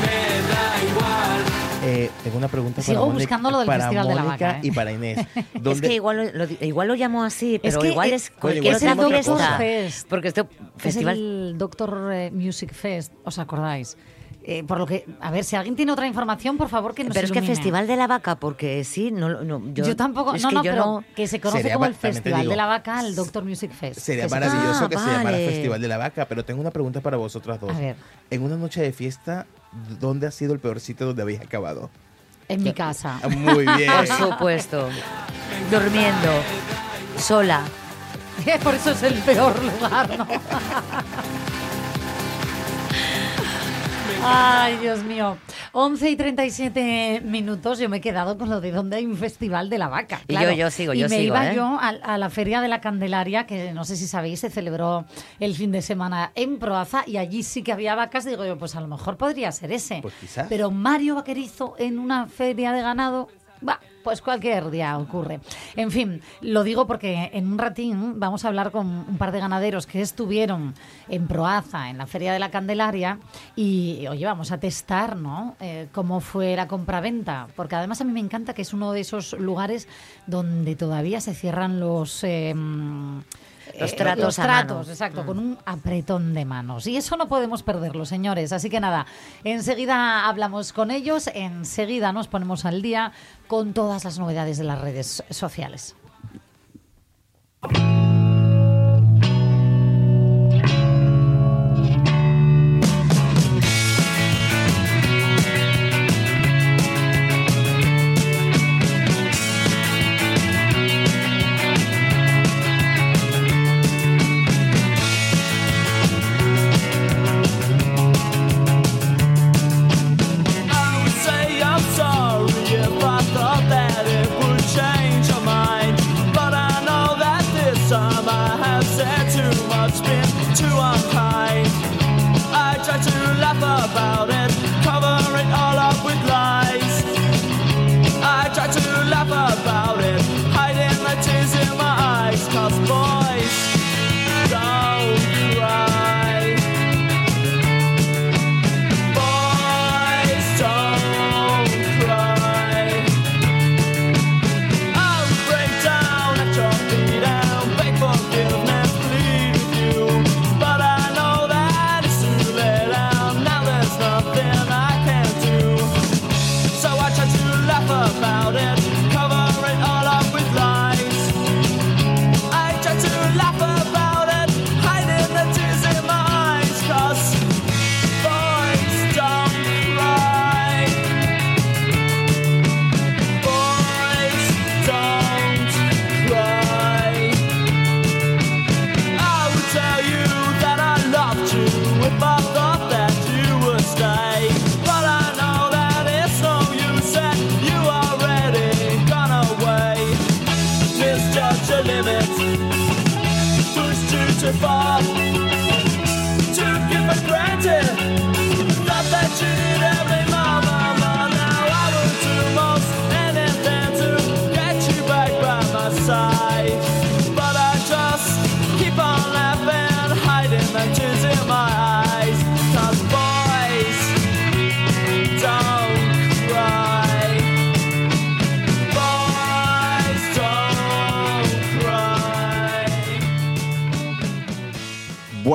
me da igual. Eh, tengo una pregunta Sigo para Mónica- buscando lo del para Festival de la Mónica Vaca, ¿eh? y para Inés. Es ¿Dónde- que igual lo, igual lo llamo así, pero que igual es- es cualquier otra fiesta. cosa. Fest. Porque este Es festival... el Doctor eh, Music Fest, ¿os acordáis? Eh, por lo que, a ver, si alguien tiene otra información, por favor que nos Pero es que. Festival de la Vaca, porque sí, no, no yo, Yo, tampoco, es no, que no, yo pero no- que se conoce Sería como el Festival digo, de la Vaca, el Doctor Music Fest. Sería Que maravilloso Ah, que se llamara. Festival de la Vaca, pero tengo una pregunta para vosotras dos. A ver. En una noche de fiesta, ¿dónde ha sido el peor sitio donde habéis acabado? En mi casa. Ah, Muy bien. Por supuesto. Durmiendo. Sola. Por eso es el peor lugar, ¿no? Ay, Dios mío. 11 y 37 minutos. Yo me he quedado con lo de dónde hay un festival de la vaca. Y claro. yo- yo sigo, y yo me sigo, iba ¿eh? yo a, a la Feria de la Candelaria, que no sé si sabéis, se celebró el fin de semana en Proaza y allí sí que había vacas. Digo yo, pues a lo mejor podría ser ese. Pues quizás. Pero Mario Vaquerizo en una feria de ganado. Va, pues cualquier día ocurre. En fin, lo digo porque en un ratín vamos a hablar con un par de ganaderos que estuvieron en Proaza, en la Feria de la Candelaria, y oye, vamos a testar, ¿no? Eh, cómo fue la compraventa, porque además a mí me encanta que es uno de esos lugares donde todavía se cierran los... eh, Los eh, tratos los exacto, Mm. con un apretón de manos. Y eso no podemos perderlo, señores. Así que nada, enseguida hablamos con ellos, enseguida nos ponemos al día con todas las novedades de las redes sociales.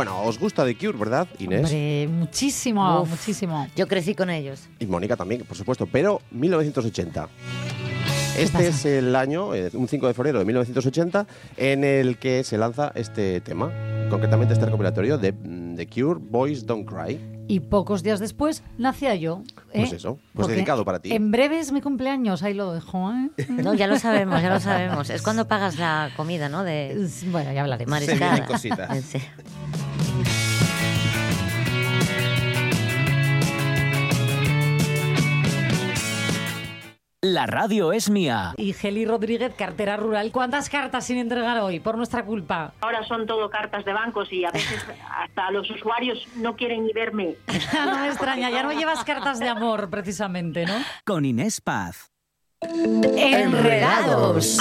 Bueno, os gusta The Cure, ¿verdad, Inés? Hombre, muchísimo, Uf. muchísimo. Yo crecí con ellos. Y Mónica también, por supuesto, pero 1980. Este es el año, eh, un 5 de febrero de 1980, en el que se lanza este tema, concretamente este recopilatorio de mm, The Cure, Boys Don't Cry. Y pocos días después nacía yo. ¿eh? Pues eso, pues Porque dedicado para ti. En breve es mi cumpleaños, ahí lo dejo. ¿eh? No, ya lo sabemos, ya lo sabemos. Es cuando pagas la comida, ¿no? De Bueno, ya hablaremos. mariscada. vienen cositas. Sí. La radio es mía. Y Geli Rodríguez, cartera rural. ¿Cuántas cartas sin entregar hoy por nuestra culpa? Ahora son todo cartas de bancos y a veces hasta los usuarios no quieren ni verme. no me extraña, ya no llevas cartas de amor, precisamente, ¿no? Con Inés Paz. Enredados.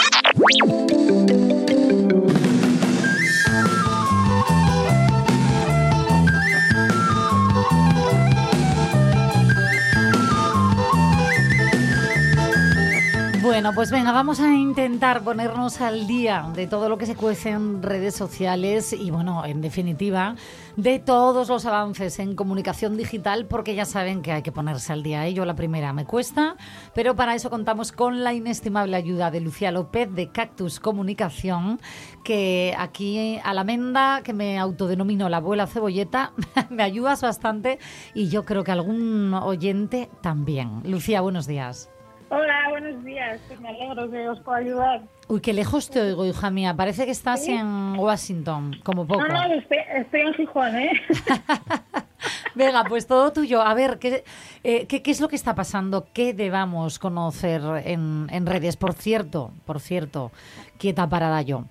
Bueno, pues venga, vamos a intentar ponernos al día de todo lo que se cuece en redes sociales y, bueno, en definitiva, de todos los avances en comunicación digital, porque ya saben que hay que ponerse al día. ¿eh? Yo la primera me cuesta, pero para eso contamos con la inestimable ayuda de Lucía López de Cactus Comunicación, que aquí a la menda, que me autodenomino la abuela cebolleta, me ayudas bastante y yo creo que algún oyente también. Lucía, buenos días. Hola, buenos días. Me alegro que os pueda ayudar. Uy, qué lejos te oigo, hija mía. Parece que estás en Washington, como poco. No, no, estoy, estoy en Gijón, ¿eh? Venga, pues todo tuyo. A ver, ¿qué, eh, qué, qué es lo que está pasando? ¿Qué debamos conocer en, en redes? Por cierto, por cierto, quieta parada yo.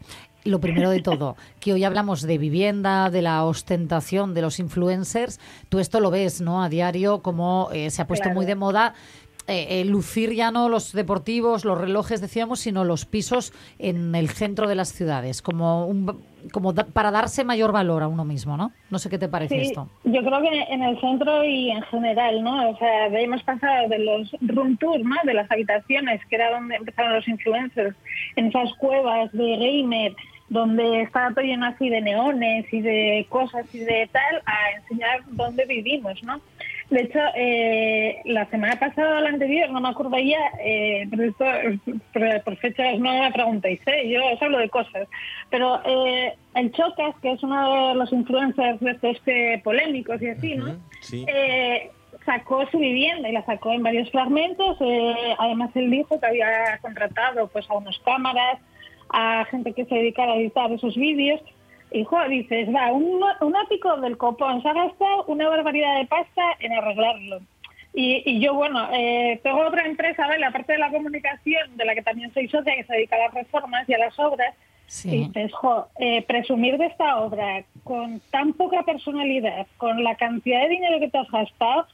Lo primero de todo, que hoy hablamos de vivienda, de la ostentación de los influencers. Tú esto lo ves, ¿no? A diario, como eh, se ha puesto Claro. muy de moda eh, eh, lucir ya no los deportivos, los relojes, decíamos, sino los pisos en el centro de las ciudades, como, un, como da- para darse mayor valor a uno mismo, ¿no? No sé qué te parece Sí, esto. yo creo que en el centro y en general, ¿no? O sea, hemos pasado de los room tour, ¿no? De las habitaciones, que era donde empezaron los influencers, en esas cuevas de gamer, donde estaba todo lleno así de neones y de cosas y de tal, a enseñar dónde vivimos, ¿no? De hecho, eh, la semana pasada o la anterior, no me acuerdo ya, eh, pero esto por, fechas no me preguntéis, ¿eh? yo os hablo de cosas. Pero eh, el Chocas, que es uno de los influencers de estos que polémicos y así, ¿no? Sí. Eh, sacó su vivienda y la sacó en varios fragmentos. eh, además, él dijo que había contratado pues a unas cámaras, a gente que se dedicara a editar esos vídeos. Y jo, dices, va, un, un ático del copón se ha gastado una barbaridad de pasta en arreglarlo. Y, y yo, bueno, eh, tengo otra empresa, ¿vale? Aparte de la comunicación, de la que también soy socia, que se dedica a las reformas y a las obras, Sí. y dices, jo, eh, presumir de esta obra con tan poca personalidad, con la cantidad de dinero que te has gastado,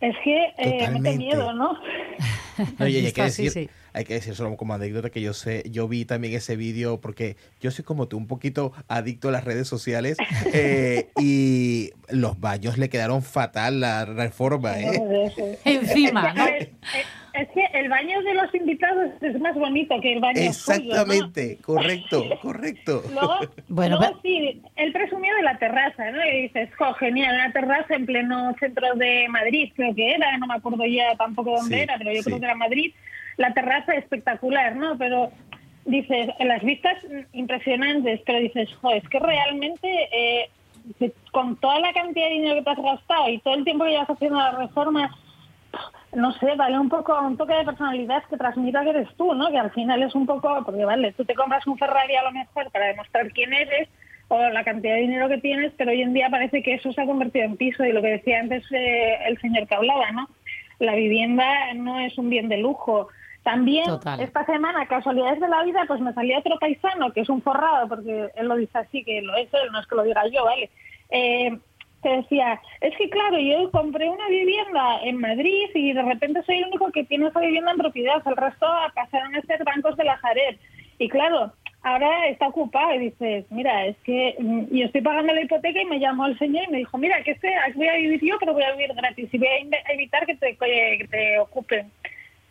es que eh, mete miedo, ¿no? Oye, hay que sí, decir, sí. Hay que decir solo como anécdota que yo sé, yo vi también ese vídeo porque yo soy como tú un poquito adicto a las redes sociales eh, y los baños le quedaron fatal la reforma, ¿eh? Encima, ¿no? Es, que el baño de los invitados es más bonito que el baño suyo, ¿no? Exactamente, correcto, correcto. Luego, Bueno, luego sí, él presumía de la terraza, ¿no? Y dices, jo, genial, una terraza en pleno centro de Madrid, creo que era, no me acuerdo ya tampoco dónde Sí, era, pero yo sí. creo que era Madrid. La terraza espectacular, ¿no? Pero dices, las vistas impresionantes, pero dices, jo, es que realmente eh, con toda la cantidad de dinero que te has gastado y todo el tiempo que llevas haciendo la reforma, no sé, vale un poco un toque de personalidad que transmita que eres tú, ¿no? Que al final es un poco, porque vale, tú te compras un Ferrari a lo mejor para demostrar quién eres o la cantidad de dinero que tienes, pero hoy en día parece que eso se ha convertido en piso y lo que decía antes eh, el señor que hablaba, ¿no? La vivienda no es un bien de lujo. También Total. esta semana, casualidades de la vida, pues me salía otro paisano que es un forrado, porque él lo dice así, que lo es él, no es que lo diga yo, ¿vale? Eh, decía, es que claro, yo compré una vivienda en Madrid y de repente soy el único que tiene esa vivienda en propiedad, el resto pasaron a ser bancos de la Jared. Y claro, ahora está ocupado y dices, mira, es que mm, yo estoy pagando la hipoteca y me llamó el señor y me dijo, mira, que este aquí voy a vivir yo, pero voy a vivir gratis y voy a evitar que te, que te ocupen.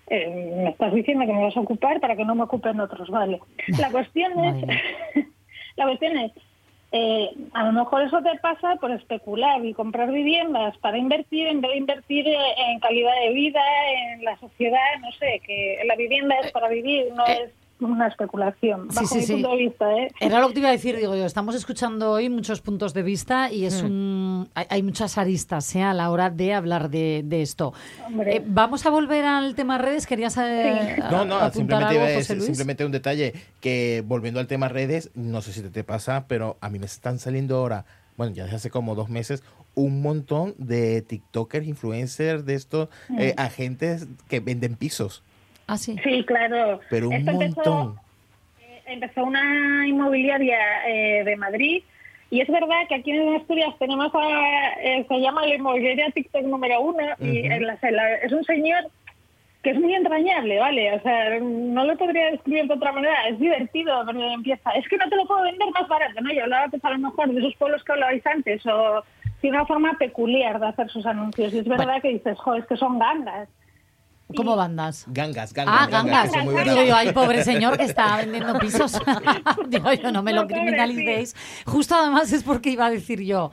Eh, me estás diciendo que me vas a ocupar para que no me ocupen otros, vale. La cuestión es, la cuestión es, eh, a lo mejor eso te pasa por especular y comprar viviendas para invertir en vez de invertir eh, en calidad de vida, en la sociedad, no sé, que la vivienda es para vivir, no es una especulación, Sí, bajo sí, mi sí. punto de vista. ¿eh? Era lo que te iba a decir, digo yo, estamos escuchando hoy muchos puntos de vista y es Hmm. un hay, hay muchas aristas ¿eh? a la hora de hablar de, de esto. Eh, vamos a volver al tema redes, querías eh, No, no, apuntar simplemente, algo, iba a José decir- Luis? simplemente un detalle que volviendo al tema redes, no sé si te, te pasa, pero a mí me están saliendo ahora, bueno, ya desde hace como dos meses, un montón de TikTokers, influencers, de estos Mm. eh, agentes que venden pisos. Ah, sí. Sí, claro. Pero un Esto empezó- montón. empezó una inmobiliaria eh, de Madrid y es verdad que aquí en Asturias tenemos a, eh, se llama la inmobiliaria TikTok número uno y en la- en la- es un señor que es muy entrañable, ¿vale? O sea, no lo podría describir de otra manera, es divertido, pero empieza, es que no te lo puedo vender más barato, ¿no? Y hablaba pues a lo mejor de esos pueblos que hablabais antes o tiene una forma peculiar de hacer sus anuncios y es verdad que dices, jo, es que son gangas. ¿Cómo bandas? Gangas, gangas, Ah, gangas. son muy Digo yo, ay, pobre señor que está vendiendo pisos. Digo yo, no me lo No, pobre, criminalicéis. Justo además es porque iba a decir yo.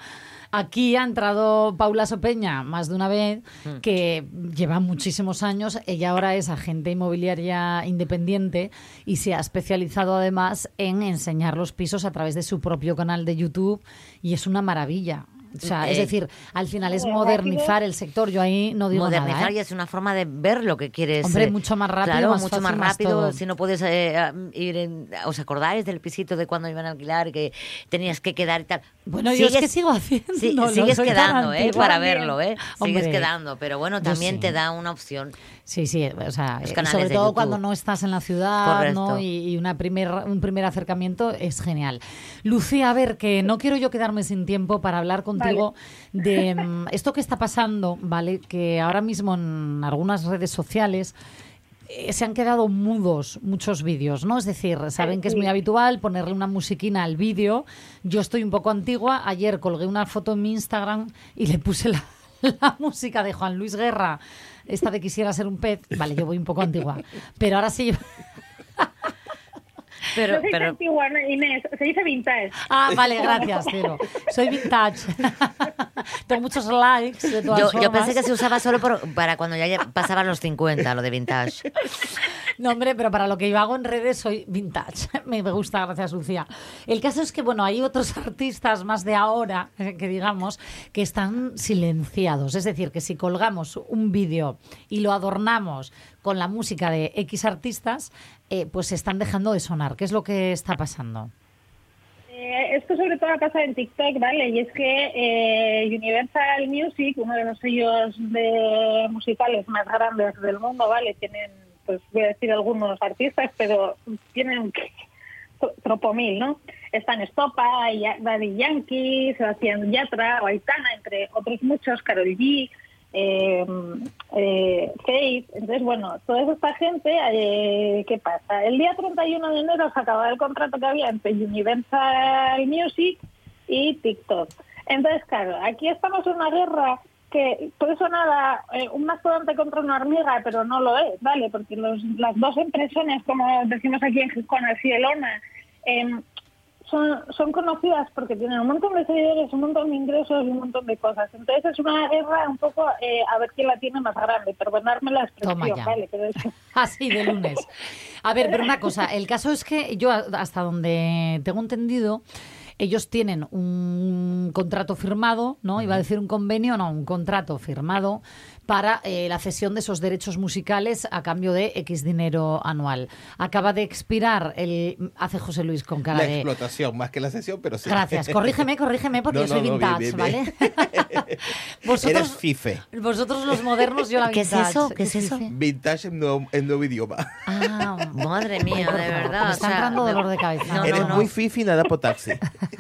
Aquí ha entrado Paula Sopeña más de una vez, Mm. que lleva muchísimos años. Ella ahora es agente inmobiliaria independiente y se ha especializado además en enseñar los pisos a través de su propio canal de YouTube y es una maravilla. O sea, es Eh, decir, al final es Joder, modernizar el sector. Yo ahí no digo Modernizar nada. ¿eh? y es una forma de ver lo que quieres. Hombre, eh, mucho más rápido, Claro, más mucho fácil, más rápido. Si no puedes eh, ir en. ¿Os acordáis del pisito de cuando iban a alquilar que tenías que quedar y tal? Bueno, yo es que sigo haciendo. Sí, sigues quedando, ¿eh? Para verlo, ¿eh? Sigues quedando. Pero bueno, también sí. te da una opción. Sí, sí, o sea, eh, sobre todo YouTube. cuando no estás en la ciudad, ¿no? Y una primer, un primer acercamiento es genial. Lucía, a ver, que no quiero yo quedarme sin tiempo para hablar contigo de mm, esto que está pasando, ¿vale? Que ahora mismo en algunas redes sociales eh, se han quedado mudos muchos vídeos, ¿no? Es decir, saben que es muy habitual ponerle una musiquina al vídeo. Yo estoy un poco antigua. Ayer colgué una foto en mi Instagram y le puse la, la música de Juan Luis Guerra, esta de Quisiera ser un pez. Vale, yo voy un poco antigua. Pero ahora sí. Pero, no se dice pero- antigua, no, Inés, se dice vintage. Ah, vale, gracias, Ciro. Soy vintage. Tengo muchos likes de todas Yo, yo pensé que se usaba solo por- para cuando ya pasaban los 50, lo de vintage. No, hombre, pero para lo que yo hago en redes soy vintage. Me me gusta, gracias, Lucía. El caso es que, bueno, hay otros artistas más de ahora, eh, que digamos, que están silenciados. Es decir, que si colgamos un vídeo y lo adornamos con la música de X artistas, eh, pues están dejando de sonar. ¿Qué es lo que está pasando? Eh, esto sobre todo pasa en TikTok, ¿vale? Y es que eh, Universal Music, uno de los sellos de musicales más grandes del mundo, ¿vale? Tienen, pues voy a decir algunos artistas, pero tienen tro- tropomil, ¿no? Están Estopa, Daddy Yankee, Sebastián Yatra, Aitana, entre otros muchos, Karol G, eh, eh, Faith. Entonces, bueno, toda esta gente, eh, ¿qué pasa? El día 31 de enero se acababa el contrato que había entre Universal Music y TikTok. Entonces, claro, aquí estamos en una guerra que puede sonar eh, un mastodonte contra una hormiga, pero no lo es, ¿vale? Porque los, las dos impresiones, como decimos aquí en Gijón, Cielona, em, son, son conocidas porque tienen un montón de seguidores, un montón de ingresos y un montón de cosas. Entonces es una guerra un poco eh, a ver quién la tiene más grande, perdonadme la Toma expresión, ya. ¿vale? Pero es- Así de lunes. A ver, pero una cosa, el caso es que yo a- hasta donde tengo entendido, ellos tienen un contrato firmado, ¿no? Iba a decir un convenio, no, un contrato firmado para eh, la cesión de esos derechos musicales a cambio de X dinero anual. Acaba de expirar el hace José Luis con cara La de explotación, más que la sesión, pero sí. Gracias. Corrígeme, corrígeme porque No, yo soy no, no, bien, vintage, bien, ¿vale? Vosotros Eres fife. vosotros los modernos yo la ¿Qué es vintage. eso? ¿Qué es eso? Vintage en nuevo, en nuevo idioma. Ah, Madre mía, por de verdad. Me o está sea, entrando me- dolor de cabeza. No, Eres no, no. muy fifi, nada potaxi.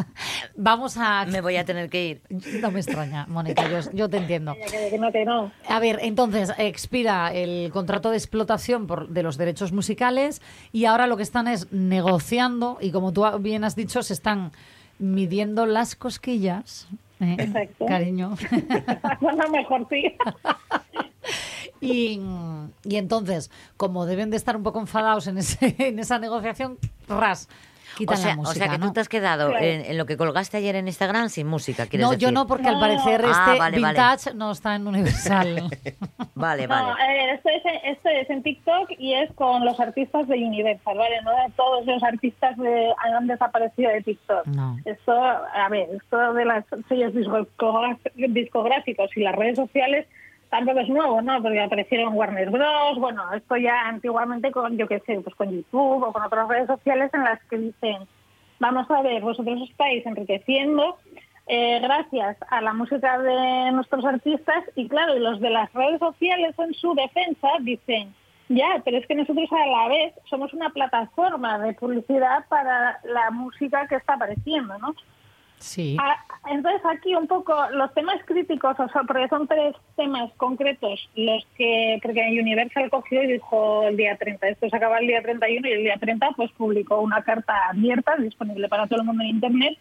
Vamos a... Me voy a tener que ir. No me extraña, Mónica, yo, yo te entiendo. A ver, entonces expira el contrato de explotación por, de los derechos musicales y ahora lo que están es negociando y como tú bien has dicho, se están midiendo las cosquillas. ¿eh? Exacto. Cariño. Bueno, mejor sí. Y, y entonces, como deben de estar un poco enfadados en, ese, en esa negociación, ras, O quitan sea, la música. o sea que ¿no? tú te has quedado Claro. en, en lo que colgaste ayer en Instagram sin música, ¿quieres No, decir? yo no, porque al No. parecer Ah, este vale, vale. vintage no está en Universal. Vale, No, vale. eh, esto, es, esto es en TikTok y es con los artistas de Universal, ¿vale? No todos los artistas de, han desaparecido de TikTok. No. Esto, a ver, esto de los sellos discográficos y las redes sociales tampoco es nuevo, ¿no? Porque aparecieron Warner Bros. Bueno, esto ya antiguamente con, yo qué sé, pues con YouTube o con otras redes sociales en las que dicen, vamos a ver, vosotros os estáis enriqueciendo eh, gracias a la música de nuestros artistas y claro, los de las redes sociales en su defensa dicen, ya, pero es que nosotros a la vez somos una plataforma de publicidad para la música que está apareciendo, ¿no? Sí. Ah, Entonces aquí un poco los temas críticos, o sea, porque son tres temas concretos los que, porque Universal cogió y dijo el día 30, esto se acaba el día 31 y el día 30 pues publicó una carta abierta disponible para todo el mundo en Internet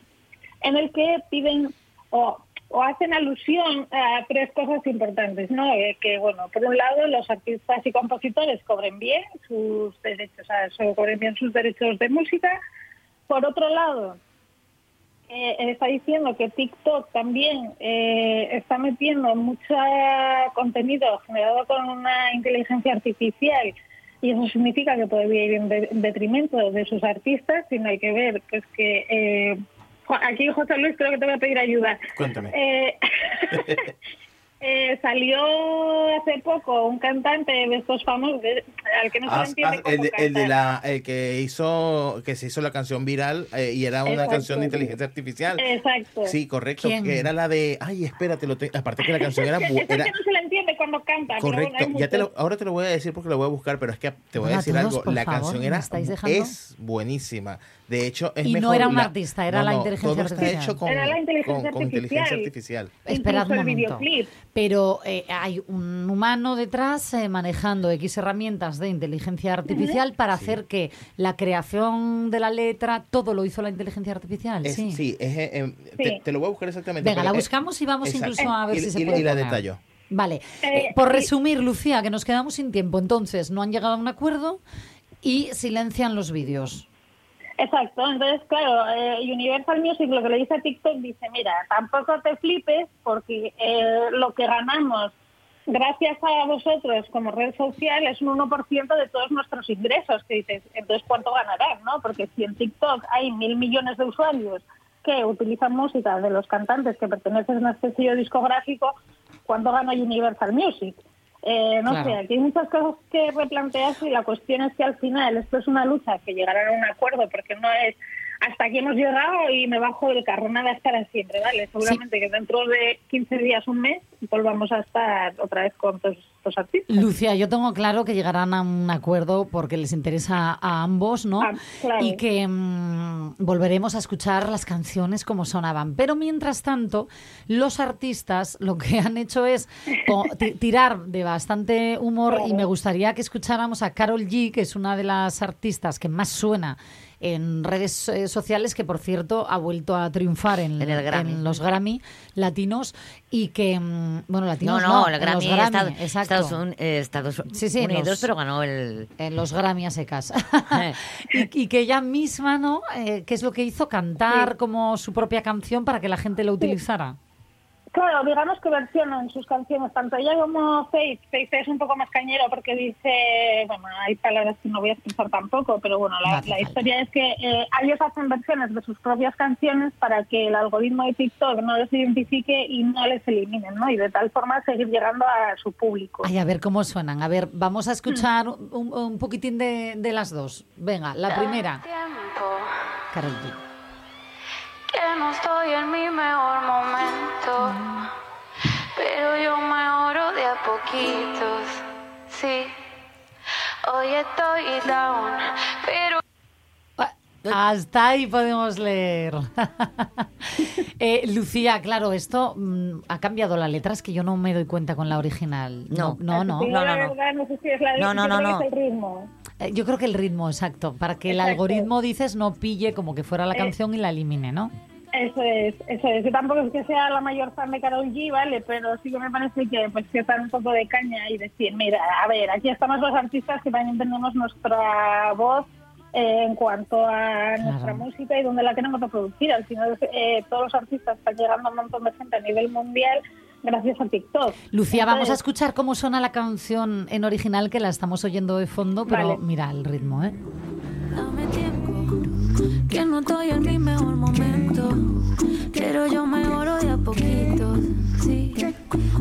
en el que piden o o hacen alusión a tres cosas importantes, ¿no? Eh, que, bueno, por un lado, los artistas y compositores cobren bien sus derechos, o sea, cobren bien sus derechos de música. Por otro lado, eh, está diciendo que TikTok también eh, está metiendo mucho contenido generado con una inteligencia artificial y eso significa que podría ir en, de- en detrimento de sus artistas, sino hay que ver pues que eh, aquí José Luis creo que te voy a pedir ayuda. Cuéntame. Eh, eh, salió hace poco un cantante de estos famosos de- al que no se Ah, le entiende ah, cómo el, de- el de la el que hizo que se hizo la canción viral eh, y era una Exacto. canción de inteligencia artificial. Exacto. Sí, correcto, ¿Quién? que era la de ay, espérate, lo te- aparte que la canción era, bu- es era que no se le entiende cuando canta. pero bueno, correcto. Ya te lo, ahora te lo voy a decir porque lo voy a buscar, pero es que te voy a decir todos, algo, la favor, canción ¿me era es buenísima. De hecho, es Y no era un la- artista, era la inteligencia todo está artificial. hecho con, Era la inteligencia con- con inteligencia artificial. artificial. Esperad un momento. videoclip. Pero eh, hay un humano detrás eh, manejando X herramientas de inteligencia artificial para hacer que la creación de la letra, todo lo hizo la inteligencia artificial. Es- sí. sí, es, eh, em, Sí. Te, te lo voy a buscar exactamente. Venga, la es- buscamos y vamos exacto. incluso a ver Y- si se y- puede Y la detallo. Vale. Eh, por y- resumir, Lucía, que nos quedamos sin tiempo. Entonces, no han llegado a un acuerdo y silencian los vídeos. Exacto, entonces claro, eh, Universal Music lo que le dice a TikTok dice, mira, tampoco te flipes porque eh, lo que ganamos gracias a vosotros como red social es un 1% de todos nuestros ingresos, que dices, entonces ¿cuánto ganarán? no? Porque si en TikTok hay mil millones de usuarios que utilizan música de los cantantes que pertenecen a este sello discográfico, ¿cuánto gana Universal Music? Eh, no Claro. sé, aquí hay muchas cosas que replantearse y la cuestión es que al final esto es una lucha que llegarán a un acuerdo porque no es hasta aquí hemos llegado y me bajo del carro, nada es para siempre, ¿vale? Seguramente que dentro de 15 días, un mes, volvamos a estar otra vez con todos estos artistas. Lucía, yo tengo claro que llegarán a un acuerdo porque les interesa a ambos, ¿no? Ah, claro. Y que mm, volveremos a escuchar las canciones como sonaban. Pero mientras tanto, los artistas lo que han hecho es tirar de bastante humor y me gustaría que escucháramos a Carol G, que es una de las artistas que más suena en redes eh, sociales, que por cierto ha vuelto a triunfar en, En el Grammy. en los Grammy latinos y que, mm, bueno, No, latinos no, no, el Grammy, los Grammy, Estados, exacto. Estados Un- eh, Estados Sí, sí, Unidos, los- pero ganó el... en los Grammy a secas. y, y que ella misma, ¿no? Eh, ¿Qué es lo que hizo? Cantar como su propia canción para que la gente lo utilizara. Claro, digamos que versionan sus canciones, tanto ella como Faith. Faith es un poco más cañero porque dice, bueno, hay palabras que no voy a expresar tampoco, pero bueno, No la, historia es que eh, ellos hacen versiones de sus propias canciones para que el algoritmo de TikTok no les identifique y no les eliminen, ¿no? Y de tal forma seguir llegando a su público. Ay, a ver cómo suenan. A ver, vamos a escuchar un, un poquitín de, de las dos. Venga, la primera. Karol G. Que no estoy en mi mejor momento, pero yo mejoro de a poquitos. Sí, hoy estoy down, pero Hasta ahí podemos leer. Eh, Lucía, claro, esto mm, ha cambiado la letra, es que yo no me doy cuenta con la original. No, no, no. No la No, no, yo no, creo que no. Eh, Yo creo que el ritmo, exacto, para que el algoritmo, dices, no pille como que fuera la Eh, canción y la elimine, ¿no? Eso es, eso es. Yo tampoco es que sea la mayor fan de Karol G, ¿vale? Pero sí que me parece que pues que dar un poco de caña y decir, mira, a ver, aquí estamos los artistas que también tenemos nuestra voz eh, en cuanto a nuestra música y donde la queremos reproducir. Al final, eh, todos los artistas están llegando a un montón de gente a nivel mundial gracias a TikTok. Lucía, vamos a escuchar cómo suena la canción en original, que la estamos oyendo de fondo, pero Vale. mira el ritmo, ¿eh? dame tiempo. Que no estoy en mi mejor momento, pero yo mejoro de a poquitos. Sí,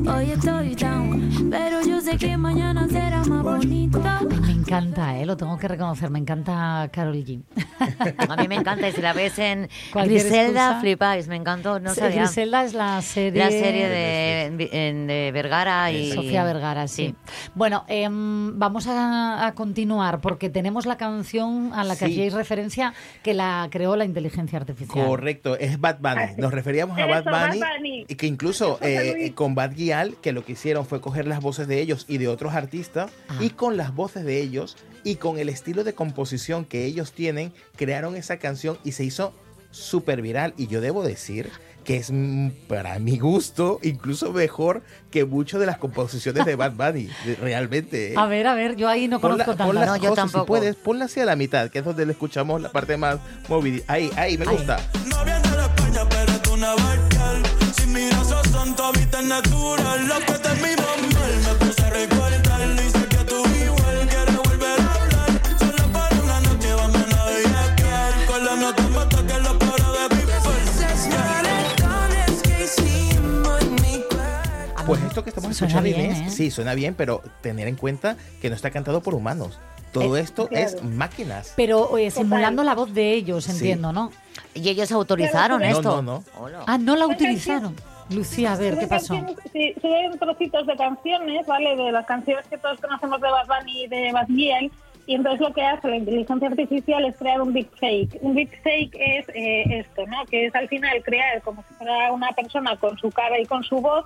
hoy estoy down, pero yo sé que mañana será más bonito. Me encanta, ¿eh? Lo tengo que reconocer, me encanta Carol G. A mí me encanta, y si la ves en Cualquier Griselda, excusa. flipáis, me encantó, no Sí, sabía. Griselda es la serie... La serie de, en- de Vergara y... Sofía Vergara, sí. Bueno, em, vamos a, a continuar porque tenemos la canción a la que Sí. hacíais referencia que la creó la inteligencia artificial. Correcto, es Bad Bunny. Nos referíamos a Bad Bad Bunny, y que incluso eh, con Bad Gyal, que lo que hicieron fue coger las voces de ellos y de otros artistas y con las voces de ellos y con el estilo de composición que ellos tienen, crearon esa canción y se hizo súper viral y yo debo decir que es mm, para mi gusto incluso mejor que muchas de las composiciones de Bad Bunny, realmente. ¿eh? A ver, a ver, yo ahí no Ponla- conozco ponla, tantas. José, Si puedes, ponla hacia la mitad, que es donde le escuchamos la parte más movida. Ahí, ahí, me gusta. No viene de España, pero es una esos son natural. Lo que esto que estamos Suena escuchando, bien, Inés, ¿eh? sí, suena bien, pero tener en cuenta que no está cantado por humanos. Todo Eh, esto claro. es máquinas. Pero eh, simulando la voz de ellos, entiendo, ¿no? Y ellos autorizaron No, esto. no, no. Ah, no la utilizaron. Lucía, a ver, ¿qué pasó? canciones- Sí, suben trocitos de canciones, ¿vale? De las canciones que todos conocemos de Bad Bunny y de Bad Giel. Y entonces lo que hace la inteligencia artificial es crear un big fake. Un big fake es eh, esto, ¿no? Que es al final crear como si fuera una persona con su cara y con su voz.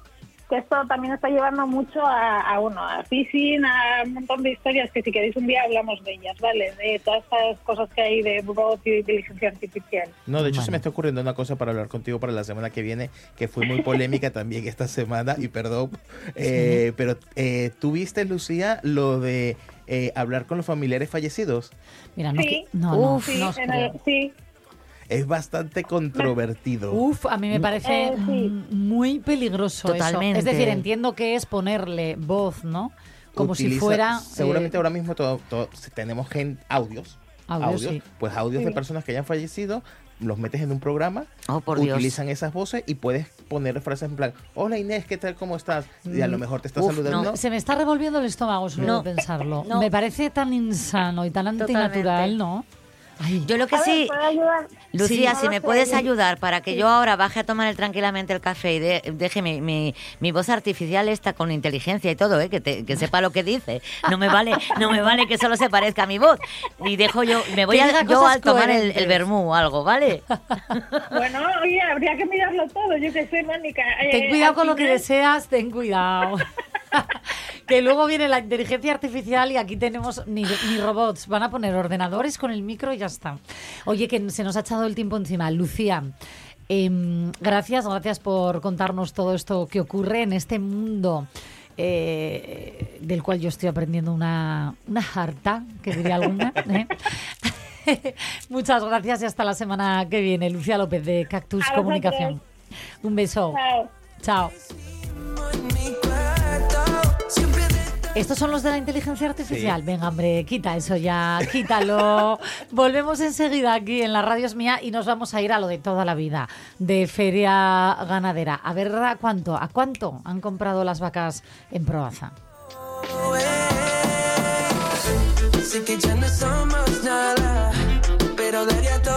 Que esto también está llevando mucho a, a uno, a phishing, a un montón de historias que si queréis un día hablamos de ellas, ¿vale? De todas estas cosas que hay de robot y de inteligencia artificial. No, de hecho se me está ocurriendo una cosa para hablar contigo para la semana que viene, que fue muy polémica también esta semana, y perdón, eh, pero eh, ¿tú viste, Lucía, lo de eh, hablar con los familiares fallecidos? Mira, no, Sí. que- no, no, sí, no os en creo. el- sí. Es bastante controvertido. Uf, a mí me parece Eh, sí. mm, muy peligroso Totalmente. eso. Es decir, entiendo que es ponerle voz, ¿no? Como si fuera... Seguramente eh, ahora mismo todo, todo- tenemos gen- audios. Audios, sí. Pues audios de personas que hayan fallecido, los metes en un programa, Oh, por Dios. utilizan esas voces y puedes poner frases en plan, hola Inés, ¿qué tal? ¿Cómo estás? Y a lo mejor te está Uf, saludando. no. Se me está revolviendo el estómago solo No. de pensarlo. No. Me parece tan insano y tan antinatural, ¿no? Yo lo que A sí, ¿puedo ayudar? Lucía, Sí, si me puedes ayudar para que yo ahora baje a tomar tranquilamente el café y de- deje mi, mi, mi voz artificial esta con inteligencia y todo, ¿eh? que, te- que sepa lo que dice. No me vale, no me vale que solo se parezca a mi voz. Y dejo yo, me voy Que a yo al tomar el, coherentes. el vermú o algo, ¿vale? Bueno, oye, habría que mirarlo todo, yo qué sé, Mónica. Ten Eh, cuidado con lo que deseas, ten cuidado. que luego viene la inteligencia artificial y aquí tenemos ni, ni robots, van a poner ordenadores con el micro y ya está. Oye, que se nos ha echado el tiempo encima. Lucía, em, gracias, gracias por contarnos todo esto que ocurre en este mundo. eh, del cual yo estoy aprendiendo una, una harta, que diría alguna. ¿eh? Muchas gracias y hasta la semana que viene. Lucía López de Cactus. Comunicación. Un beso. Chao. Chao. Estos son los de la inteligencia artificial. Venga, hombre, quita eso ya, quítalo. Volvemos enseguida aquí en la radio es mía y nos vamos a ir a lo de toda la vida, de feria ganadera. A ver a cuánto, a cuánto han comprado las vacas en Proaza. pero daría todo